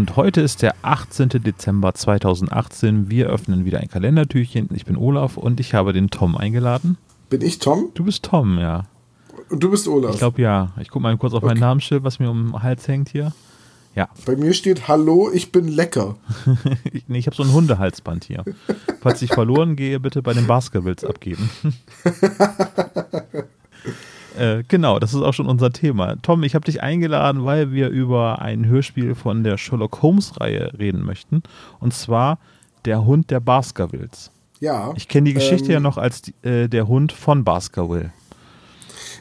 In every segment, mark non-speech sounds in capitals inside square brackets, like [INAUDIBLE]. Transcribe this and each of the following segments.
Und heute ist der 18. Dezember 2018. Wir öffnen wieder ein Kalendertürchen. Ich bin Olaf und ich habe den Tom eingeladen. Bin ich Tom? Du bist Tom, ja. Und du bist Olaf? Ich glaube ja. Ich gucke mal kurz auf okay. mein Namensschild, was mir um den Hals hängt hier. Ja. Bei mir steht Hallo, ich bin lecker. [LAUGHS] ich, nee, ich habe so ein Hundehalsband hier. [LAUGHS] Falls ich verloren gehe, bitte bei den Baskervilles abgeben. [LAUGHS] äh, genau, das ist auch schon unser Thema. Tom, ich habe dich eingeladen, weil wir über ein Hörspiel von der Sherlock Holmes-Reihe reden möchten. Und zwar Der Hund der Baskervilles. Ja. Ich kenne die Geschichte ähm, ja noch als die, äh, der Hund von Baskerville.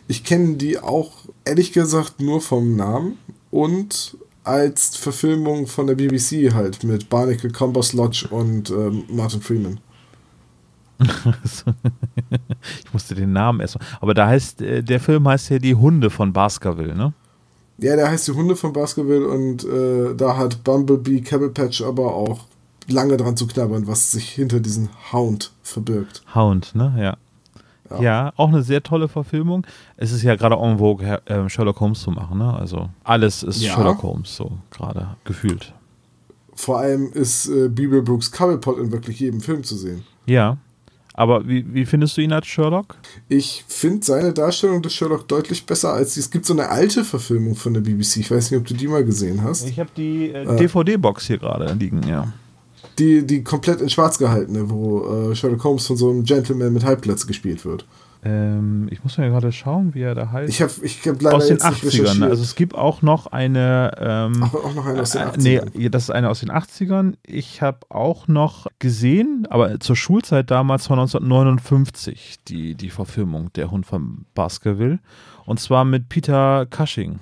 Ich kenne die auch, ehrlich gesagt, nur vom Namen und als Verfilmung von der BBC halt mit Barnacle Combos Lodge und ähm, Martin Freeman. [LAUGHS] ich musste den Namen erstmal. Aber da heißt, äh, der Film heißt ja Die Hunde von Baskerville, ne? Ja, der heißt Die Hunde von Baskerville und äh, da hat Bumblebee Cabblepatch aber auch lange dran zu knabbern, was sich hinter diesem Hound verbirgt. Hound, ne? Ja. Ja. ja. auch eine sehr tolle Verfilmung. Es ist ja gerade en vogue, äh, Sherlock Holmes zu machen. Ne? Also alles ist ja. Sherlock Holmes, so gerade gefühlt. Vor allem ist äh, Bibel Brooks Cobblepot in wirklich jedem Film zu sehen. Ja. Aber wie, wie findest du ihn als Sherlock? Ich finde seine Darstellung des Sherlock deutlich besser als die. Es gibt so eine alte Verfilmung von der BBC. Ich weiß nicht, ob du die mal gesehen hast. Ich habe die äh, äh. DVD-Box hier gerade liegen, ja die, die komplett in schwarz gehaltene, wo äh, Sherlock Holmes von so einem Gentleman mit Halbplatz gespielt wird. Ähm, ich muss mir gerade schauen, wie er da heißt. Ich habe ich hab leider aus den 80ern. Also es gibt auch noch eine. Ähm, Ach, auch noch eine aus den 80ern. Äh, nee, das ist eine aus den 80ern. Ich habe auch noch gesehen, aber zur Schulzeit damals von 1959, die, die Verfilmung Der Hund von Baskerville. Und zwar mit Peter Cushing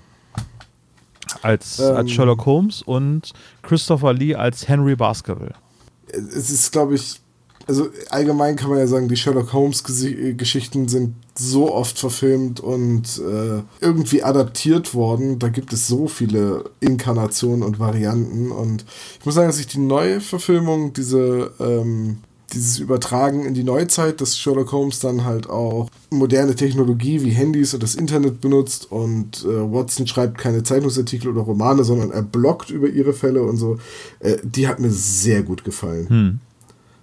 als, ähm, als Sherlock Holmes und Christopher Lee als Henry Baskerville es ist, glaube ich, also allgemein kann man ja sagen, die Sherlock Holmes-Geschichten sind so oft verfilmt und äh, irgendwie adaptiert worden. Da gibt es so viele Inkarnationen und Varianten. Und ich muss sagen, dass ich die neue Verfilmung, diese, ähm, dieses Übertragen in die Neuzeit, dass Sherlock Holmes dann halt auch moderne Technologie wie Handys und das Internet benutzt und äh, Watson schreibt keine Zeitungsartikel oder Romane, sondern er bloggt über ihre Fälle und so, äh, die hat mir sehr gut gefallen. Hm.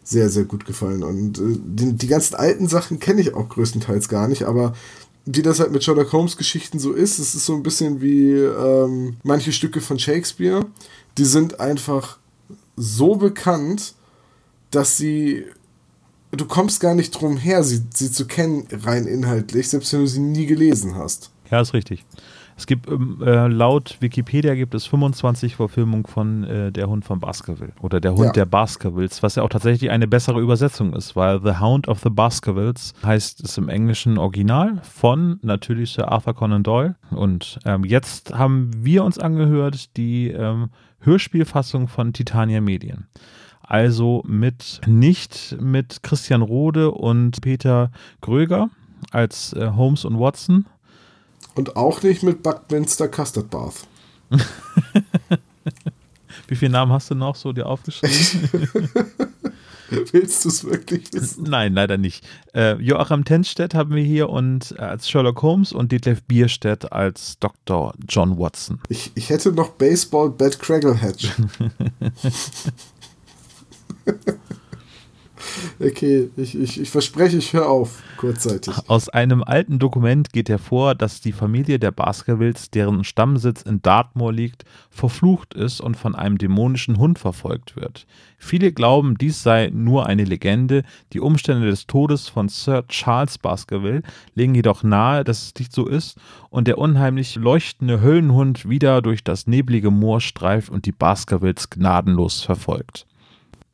Sehr, sehr gut gefallen. Und äh, die, die ganzen alten Sachen kenne ich auch größtenteils gar nicht, aber wie das halt mit Sherlock Holmes Geschichten so ist, es ist so ein bisschen wie ähm, manche Stücke von Shakespeare, die sind einfach so bekannt, dass sie du kommst gar nicht drum her, sie, sie zu kennen, rein inhaltlich, selbst wenn du sie nie gelesen hast. Ja, ist richtig. Es gibt ähm, äh, laut Wikipedia gibt es 25 Verfilmungen von äh, Der Hund von Baskerville oder Der Hund ja. der Baskervilles, was ja auch tatsächlich eine bessere Übersetzung ist, weil The Hound of the Baskervilles heißt es im englischen Original von natürlich Sir Arthur Conan Doyle. Und ähm, jetzt haben wir uns angehört die ähm, Hörspielfassung von Titania Medien. Also mit nicht mit Christian Rode und Peter Gröger als äh, Holmes und Watson. Und auch nicht mit Buckminster Custard Bath. [LAUGHS] Wie viele Namen hast du noch so dir aufgeschrieben? [LAUGHS] Willst du es wirklich wissen? Nein, leider nicht. Äh, Joachim Tenstedt haben wir hier und äh, als Sherlock Holmes und Detlef Bierstedt als Dr. John Watson. Ich, ich hätte noch Baseball Bat Cragglehatch. [LAUGHS] Okay, ich, ich, ich verspreche, ich höre auf, kurzzeitig. Aus einem alten Dokument geht hervor, dass die Familie der Baskervilles, deren Stammsitz in Dartmoor liegt, verflucht ist und von einem dämonischen Hund verfolgt wird. Viele glauben, dies sei nur eine Legende. Die Umstände des Todes von Sir Charles Baskerville legen jedoch nahe, dass es nicht so ist und der unheimlich leuchtende Höllenhund wieder durch das neblige Moor streift und die Baskervilles gnadenlos verfolgt.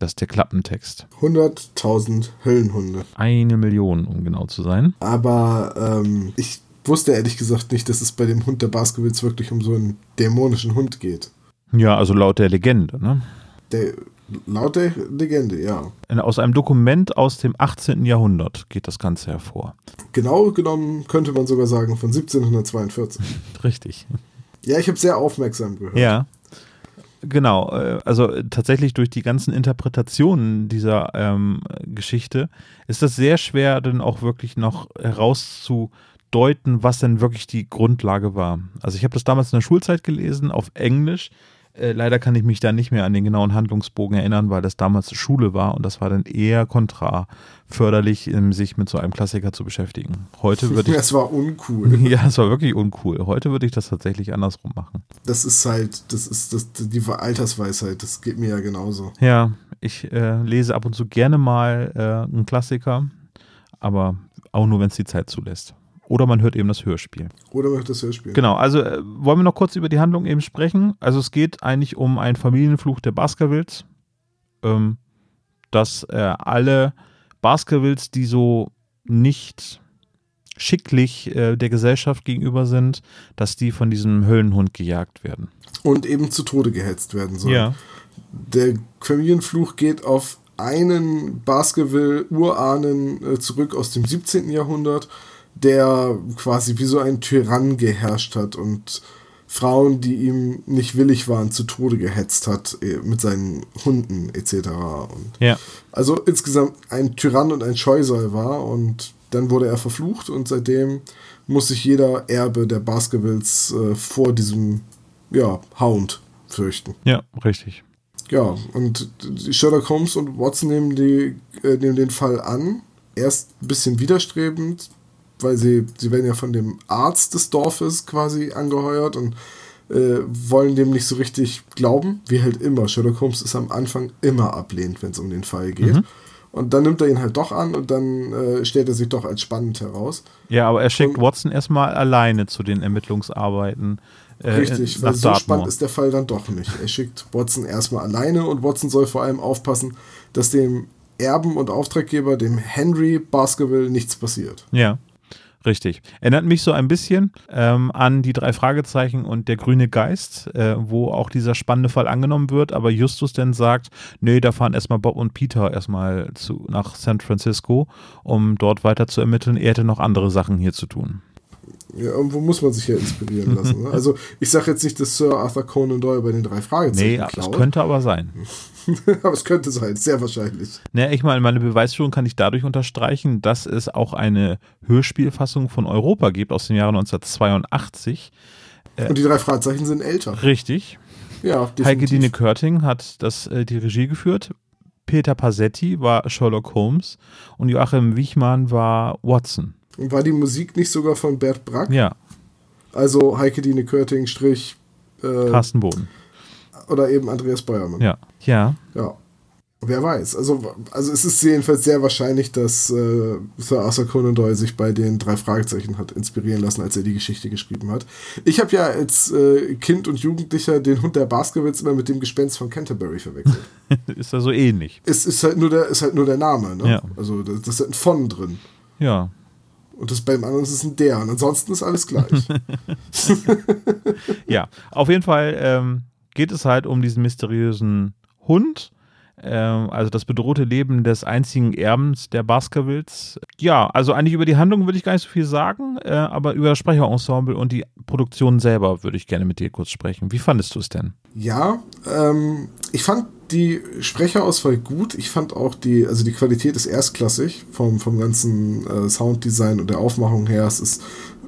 Das ist der Klappentext. 100.000 Höllenhunde. Eine Million, um genau zu sein. Aber ähm, ich wusste ehrlich gesagt nicht, dass es bei dem Hund der Baskervilles wirklich um so einen dämonischen Hund geht. Ja, also laut der Legende, ne? Der, laut der Legende, ja. Aus einem Dokument aus dem 18. Jahrhundert geht das Ganze hervor. Genau genommen könnte man sogar sagen von 1742. [LAUGHS] Richtig. Ja, ich habe sehr aufmerksam gehört. Ja. Genau, äh, also tatsächlich durch die ganzen Interpretationen dieser ähm, Geschichte ist das sehr schwer, dann auch wirklich noch herauszudeuten, was denn wirklich die Grundlage war. Also ich habe das damals in der Schulzeit gelesen auf Englisch. Äh, leider kann ich mich da nicht mehr an den genauen Handlungsbogen erinnern, weil das damals Schule war und das war dann eher kontra förderlich, sich mit so einem Klassiker zu beschäftigen. Heute [LAUGHS] würde ich. Es war uncool. [LAUGHS] Ja, es war wirklich uncool. Heute würde ich das tatsächlich andersrum machen. Das ist halt, das ist das, die Altersweisheit, das geht mir ja genauso. Ja, ich äh, lese ab und zu gerne mal äh, einen Klassiker, aber auch nur, wenn es die Zeit zulässt. Oder man hört eben das Hörspiel. Oder man hört das Hörspiel. Genau, also äh, wollen wir noch kurz über die Handlung eben sprechen. Also es geht eigentlich um einen Familienfluch der Baskervilles, ähm, dass äh, alle Baskervilles, die so nicht schicklich äh, der Gesellschaft gegenüber sind, dass die von diesem Höllenhund gejagt werden. Und eben zu Tode gehetzt werden sollen. Ja. Der Familienfluch geht auf einen Baskerville-Urahnen äh, zurück aus dem 17. Jahrhundert der quasi wie so ein Tyrann geherrscht hat und Frauen, die ihm nicht willig waren, zu Tode gehetzt hat äh, mit seinen Hunden etc. Und ja. Also insgesamt ein Tyrann und ein Scheusal war und dann wurde er verflucht und seitdem muss sich jeder Erbe der Baskervilles äh, vor diesem ja, Hound fürchten. Ja, richtig. Ja, und Sherlock Holmes und Watson nehmen, die, äh, nehmen den Fall an. Erst ein bisschen widerstrebend, weil sie, sie werden ja von dem Arzt des Dorfes quasi angeheuert und äh, wollen dem nicht so richtig glauben, wie halt immer. Sherlock Holmes ist am Anfang immer ablehnend, wenn es um den Fall geht. Mhm. Und dann nimmt er ihn halt doch an und dann äh, stellt er sich doch als spannend heraus. Ja, aber er schickt und, Watson erstmal alleine zu den Ermittlungsarbeiten. Äh, richtig, weil so Dartmoor. spannend ist der Fall dann doch nicht. Er schickt Watson erstmal alleine und Watson soll vor allem aufpassen, dass dem Erben und Auftraggeber, dem Henry Baskerville, nichts passiert. Ja. Richtig. Erinnert mich so ein bisschen ähm, an die drei Fragezeichen und der grüne Geist, äh, wo auch dieser spannende Fall angenommen wird, aber Justus dann sagt, nee, da fahren erstmal Bob und Peter erstmal zu, nach San Francisco, um dort weiter zu ermitteln. Er hätte noch andere Sachen hier zu tun. Ja, irgendwo muss man sich ja inspirieren lassen. Ne? [LAUGHS] Also ich sage jetzt nicht, dass Sir Arthur Conan Doyle bei den drei Fragezeichen Nee, das könnte aber sein. [LAUGHS] [LAUGHS] aber es könnte sein, sehr wahrscheinlich. Naja, ich meine, meine Beweisführung kann ich dadurch unterstreichen, dass es auch eine Hörspielfassung von Europa gibt aus dem Jahre 1982. Äh, Und die drei Fragezeichen sind älter. Richtig. Ja, definitiv. Heike Dine Körting hat das, äh, die Regie geführt. Peter Passetti war Sherlock Holmes und Joachim Wichmann war Watson. Und war die Musik nicht sogar von Bert Brack? Ja. Also Heike Dine Körting, Strich. Äh, Carsten Boden. Oder eben Andreas Beuermann. Ja. Ja. Ja. Wer weiß. Also, also es ist jedenfalls sehr wahrscheinlich, dass äh, Sir Arthur Conan Doyle sich bei den drei Fragezeichen hat inspirieren lassen, als er die Geschichte geschrieben hat. Ich habe ja als äh, Kind und Jugendlicher den Hund der Baskervilles immer mit dem Gespenst von Canterbury verwechselt. [LAUGHS] ist da so ähnlich. Es ist halt nur der, ist halt nur der Name, ne? Ja. Also das, das ist ein von drin. Ja. Und das beim anderen ist es ein der. Und ansonsten ist alles gleich. [LAUGHS] ja, auf jeden Fall ähm, geht es halt um diesen mysteriösen Hund, ähm, also das bedrohte Leben des einzigen Erbens der Baskervilles. Ja, also eigentlich über die Handlung würde ich gar nicht so viel sagen, äh, aber über das Sprecherensemble und die Produktion selber würde ich gerne mit dir kurz sprechen. Wie fandest du es denn? Ja, ähm, ich fand die Sprecherauswahl gut. Ich fand auch die, also die Qualität ist erstklassig vom, vom ganzen äh, Sounddesign und der Aufmachung her. Es ist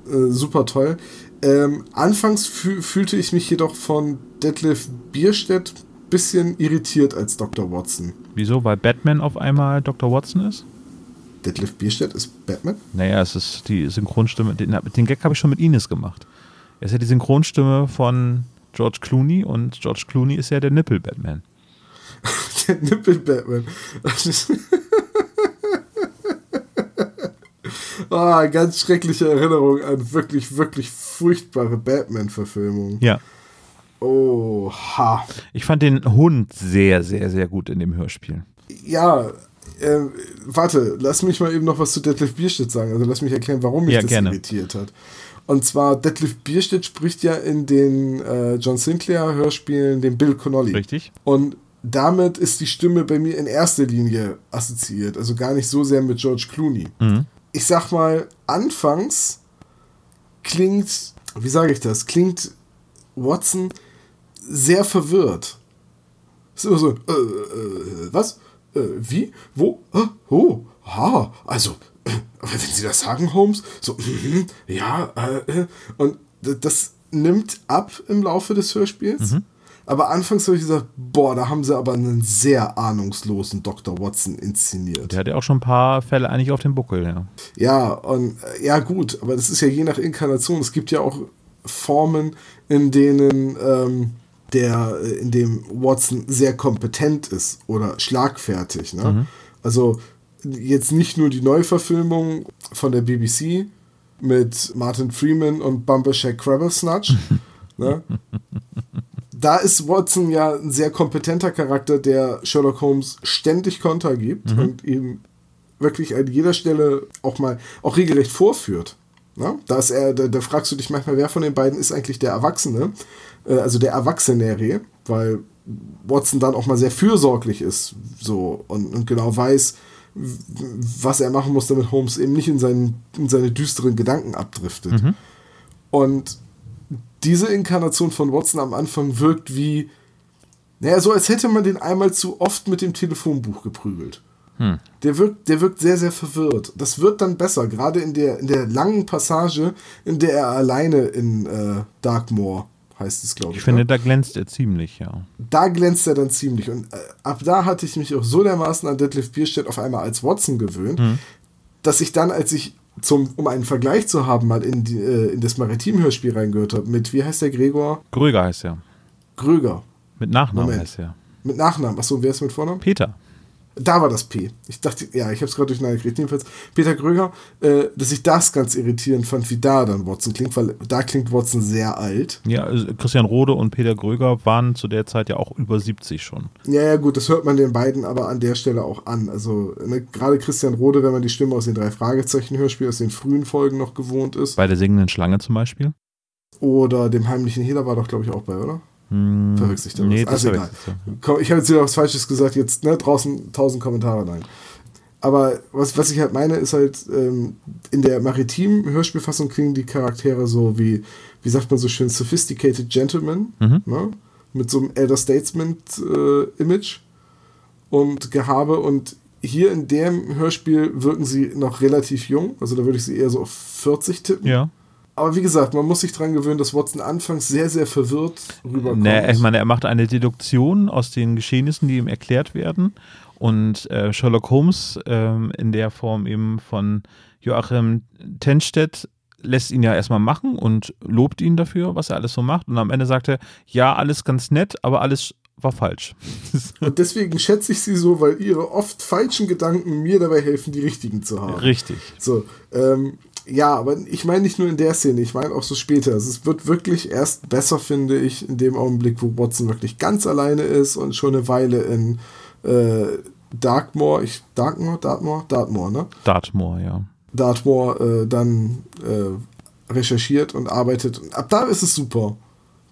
äh, super toll. Ähm, anfangs fühlte ich mich jedoch von Detlef Bierstedt bisschen irritiert als Dr. Watson. Wieso? Weil Batman auf einmal Dr. Watson ist? Detlef Bierstedt ist Batman? Naja, es ist die Synchronstimme. Den, den Gag habe ich schon mit Ines gemacht. Er ist ja die Synchronstimme von George Clooney und George Clooney ist ja der Nippel-Batman. [LAUGHS] der Nippel-Batman. Ah, oh, ganz schreckliche Erinnerung an wirklich, wirklich furchtbare Batman-Verfilmungen. Ja. Oha. Ich fand den Hund sehr, sehr, sehr gut in dem Hörspiel. Ja, äh, warte, lass mich mal eben noch was zu Detlef Bierstedt sagen. Also lass mich erklären, warum mich ja, das gerne. irritiert hat. Und zwar, Detlef Bierstedt spricht ja in den äh, John Sinclair-Hörspielen den Bill Connolly. Richtig. Und damit ist die Stimme bei mir in erster Linie assoziiert. Also gar nicht so sehr mit George Clooney. Mhm. Ich sag mal, anfangs klingt, wie sage ich das, klingt Watson sehr verwirrt. Ist immer so, äh, äh, was? Äh, wie? Wo? Äh, oh, ha, also, äh, wenn Sie das sagen, Holmes, so, [LAUGHS] mm, ja, äh, äh, und das nimmt ab im Laufe des Hörspiels. Mhm. Aber anfangs habe ich gesagt, boah, da haben sie aber einen sehr ahnungslosen Dr. Watson inszeniert. Der hat ja auch schon ein paar Fälle eigentlich auf dem Buckel, ja. Ja, und äh, ja, gut, aber das ist ja je nach Inkarnation. Es gibt ja auch Formen, in denen ähm, der, äh, in dem Watson sehr kompetent ist oder schlagfertig. Ne? Mhm. Also jetzt nicht nur die Neuverfilmung von der BBC mit Martin Freeman und Bumbershack Crabblesnatch. [LAUGHS] ne? Da ist Watson ja ein sehr kompetenter Charakter, der Sherlock Holmes ständig Konter gibt mhm. und ihm wirklich an jeder Stelle auch mal auch regelrecht vorführt. Ne? Da, ist er, da, da fragst du dich manchmal, wer von den beiden ist eigentlich der Erwachsene, äh, also der Erwachsenere, weil Watson dann auch mal sehr fürsorglich ist so und, und genau weiß, was er machen muss, damit Holmes eben nicht in, seinen, in seine düsteren Gedanken abdriftet. Mhm. Und diese Inkarnation von Watson am Anfang wirkt wie, naja, so als hätte man den einmal zu oft mit dem Telefonbuch geprügelt. Hm. Der, wirkt, der wirkt sehr, sehr verwirrt. Das wird dann besser, gerade in der, in der langen Passage, in der er alleine in äh, Darkmoor heißt es, glaube ich. Ich finde, ne? da glänzt er ziemlich, ja. Da glänzt er dann ziemlich. Und äh, ab da hatte ich mich auch so dermaßen an Deadlift Bierstedt auf einmal als Watson gewöhnt, mhm. dass ich dann, als ich zum, um einen Vergleich zu haben, mal in, die, äh, in das Maritim-Hörspiel reingehört habe, mit, wie heißt der Gregor? Gröger heißt er. Gröger. Mit Nachnamen Moment. heißt er. Mit Nachnamen. Achso, wer ist mit Vornamen? Peter. Da war das P. Ich dachte, ja, ich habe es gerade durcheinander gekriegt. Jedenfalls Peter Gröger, äh, dass ich das ganz irritierend fand, wie da dann Watson klingt, weil da klingt Watson sehr alt. Ja, also Christian Rode und Peter Gröger waren zu der Zeit ja auch über 70 schon. Ja, ja, gut, das hört man den beiden aber an der Stelle auch an. Also ne, gerade Christian Rode, wenn man die Stimme aus den drei Fragezeichen-Hörspielen aus den frühen Folgen noch gewohnt ist. Bei der singenden Schlange zum Beispiel. Oder dem heimlichen Hehler war doch, glaube ich, auch bei, oder? Hm, Verwechselt ich nee, also egal. Ich habe jetzt wieder was Falsches gesagt, jetzt ne, draußen tausend Kommentare rein. Aber was, was ich halt meine, ist halt, ähm, in der maritimen Hörspielfassung klingen die Charaktere so wie, wie sagt man so schön, sophisticated gentlemen, mhm. ne? mit so einem Elder Statesman-Image äh, und Gehabe. Und hier in dem Hörspiel wirken sie noch relativ jung, also da würde ich sie eher so auf 40 tippen. Ja. Aber wie gesagt, man muss sich daran gewöhnen, dass Watson anfangs sehr, sehr verwirrt rüberkommt. Nee, ich meine, er macht eine Deduktion aus den Geschehnissen, die ihm erklärt werden. Und äh, Sherlock Holmes ähm, in der Form eben von Joachim Tenstedt lässt ihn ja erstmal machen und lobt ihn dafür, was er alles so macht. Und am Ende sagt er, ja, alles ganz nett, aber alles war falsch. [LAUGHS] und deswegen schätze ich sie so, weil ihre oft falschen Gedanken mir dabei helfen, die richtigen zu haben. Richtig. So, ähm, ja, aber ich meine nicht nur in der Szene, ich meine auch so später. Also es wird wirklich erst besser, finde ich, in dem Augenblick, wo Watson wirklich ganz alleine ist und schon eine Weile in äh, Dartmoor, ich, Dartmoor, Dartmoor, Dartmoor, ne? Dartmoor, ja. Dartmoor äh, dann äh, recherchiert und arbeitet. Und ab da ist es super.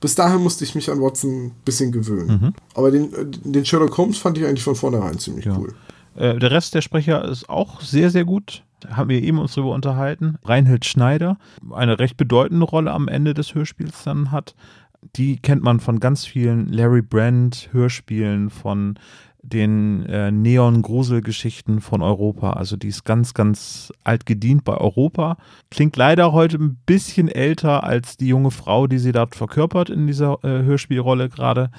Bis dahin musste ich mich an Watson ein bisschen gewöhnen. Mhm. Aber den, den Sherlock Holmes fand ich eigentlich von vornherein ziemlich ja. cool. Äh, der Rest der Sprecher ist auch sehr, sehr gut haben wir eben uns darüber unterhalten. Reinhild Schneider, eine recht bedeutende Rolle am Ende des Hörspiels dann hat. Die kennt man von ganz vielen Larry Brand Hörspielen, von den äh, Neon-Grusel-Geschichten von Europa. Also die ist ganz, ganz alt gedient bei Europa. Klingt leider heute ein bisschen älter als die junge Frau, die sie dort verkörpert in dieser äh, Hörspielrolle gerade.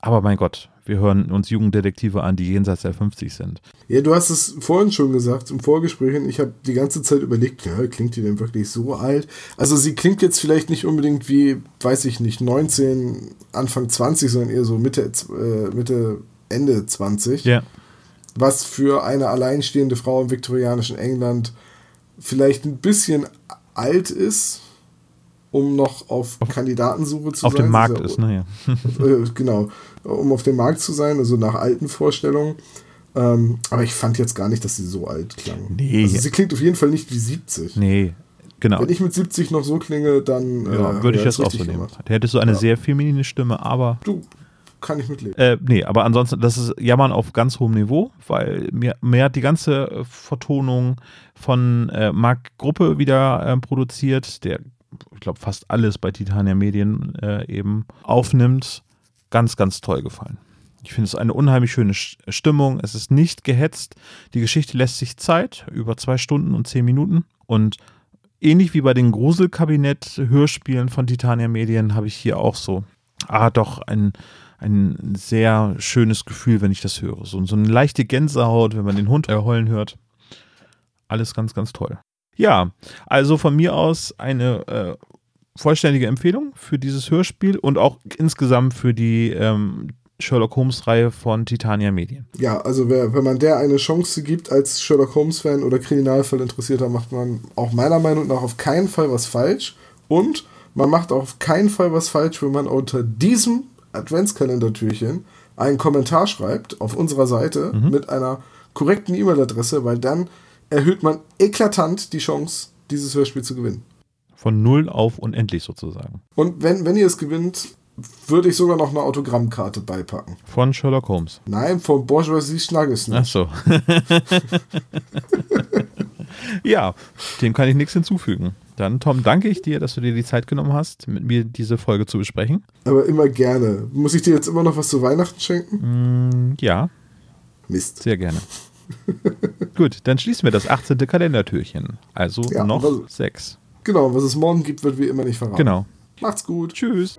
Aber mein Gott, wir hören uns Jugenddetektive an, die jenseits der 50 sind. Ja, du hast es vorhin schon gesagt, im Vorgespräch, und ich habe die ganze Zeit überlegt, ja, klingt die denn wirklich so alt? Also sie klingt jetzt vielleicht nicht unbedingt wie, weiß ich nicht, 19, Anfang 20, sondern eher so Mitte, äh, Mitte Ende 20. Ja. Was für eine alleinstehende Frau im viktorianischen England vielleicht ein bisschen alt ist, um noch auf, auf Kandidatensuche zu auf sein. Auf dem Markt ist, naja. Ne, [LAUGHS] äh, genau, um auf dem Markt zu sein, also nach alten Vorstellungen. Ähm, aber ich fand jetzt gar nicht, dass sie so alt klang. Nee. Also sie klingt auf jeden Fall nicht wie 70. Nee, genau. Wenn ich mit 70 noch so klinge, dann. Ja, äh, würde ich das auch so nehmen. Der hätte so eine ja. sehr feminine Stimme, aber. Du, kann ich mitleben. Äh, nee, aber ansonsten, das ist Jammern auf ganz hohem Niveau, weil mir, mir hat die ganze Vertonung von äh, Marc Gruppe wieder äh, produziert, der ich glaube, fast alles bei Titania Medien äh, eben aufnimmt, ganz, ganz toll gefallen. Ich finde es eine unheimlich schöne Stimmung. Es ist nicht gehetzt. Die Geschichte lässt sich Zeit, über zwei Stunden und zehn Minuten. Und ähnlich wie bei den Gruselkabinett-Hörspielen von Titania Medien habe ich hier auch so, ah, doch, ein, ein sehr schönes Gefühl, wenn ich das höre. So, so eine leichte Gänsehaut, wenn man den Hund heulen hört. Alles ganz, ganz toll. Ja, also von mir aus eine äh, vollständige Empfehlung für dieses Hörspiel und auch insgesamt für die ähm, Sherlock Holmes-Reihe von Titania Medien. Ja, also wer, wenn man der eine Chance gibt als Sherlock Holmes-Fan oder Kriminalfall interessierter, macht man auch meiner Meinung nach auf keinen Fall was falsch. Und man macht auf keinen Fall was falsch, wenn man unter diesem Adventskalendertürchen einen Kommentar schreibt auf unserer Seite mhm. mit einer korrekten E-Mail-Adresse, weil dann erhöht man eklatant die Chance, dieses Hörspiel zu gewinnen. Von null auf unendlich sozusagen. Und wenn, wenn ihr es gewinnt, würde ich sogar noch eine Autogrammkarte beipacken. Von Sherlock Holmes? Nein, von Bourgeoisie Schnaggesen. Ach so. [LAUGHS] ja, dem kann ich nichts hinzufügen. Dann, Tom, danke ich dir, dass du dir die Zeit genommen hast, mit mir diese Folge zu besprechen. Aber immer gerne. Muss ich dir jetzt immer noch was zu Weihnachten schenken? Mm, ja. Mist. Sehr gerne. [LAUGHS] Gut, dann schließen wir das 18. Kalendertürchen. Also ja, noch was, sechs. Genau, was es morgen gibt, wird wie immer nicht verraten. Genau. Macht's gut. Tschüss.